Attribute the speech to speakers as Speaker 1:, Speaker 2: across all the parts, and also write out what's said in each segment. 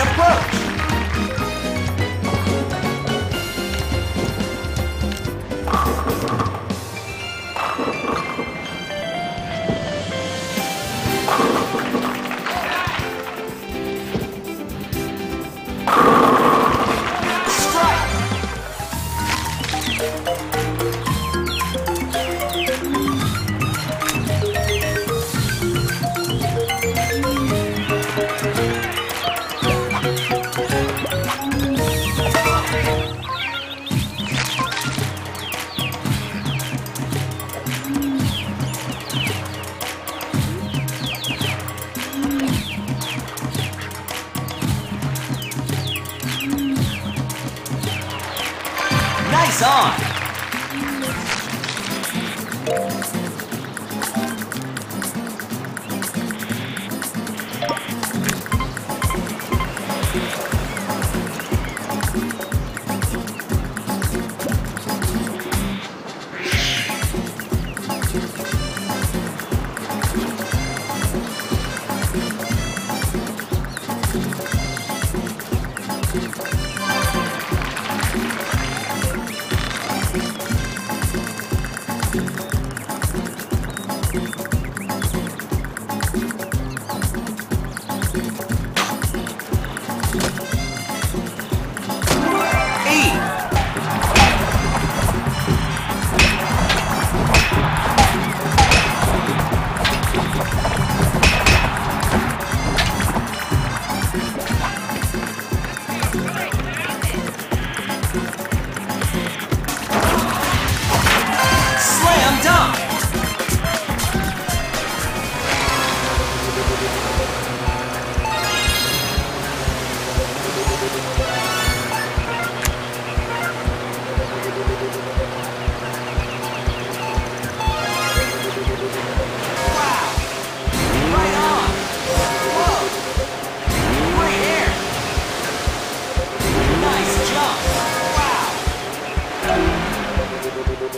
Speaker 1: Approach. Nice on.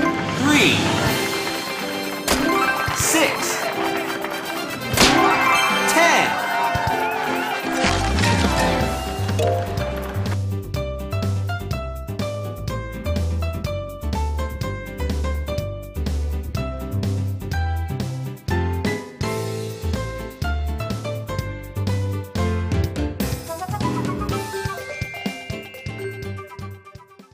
Speaker 1: three, six,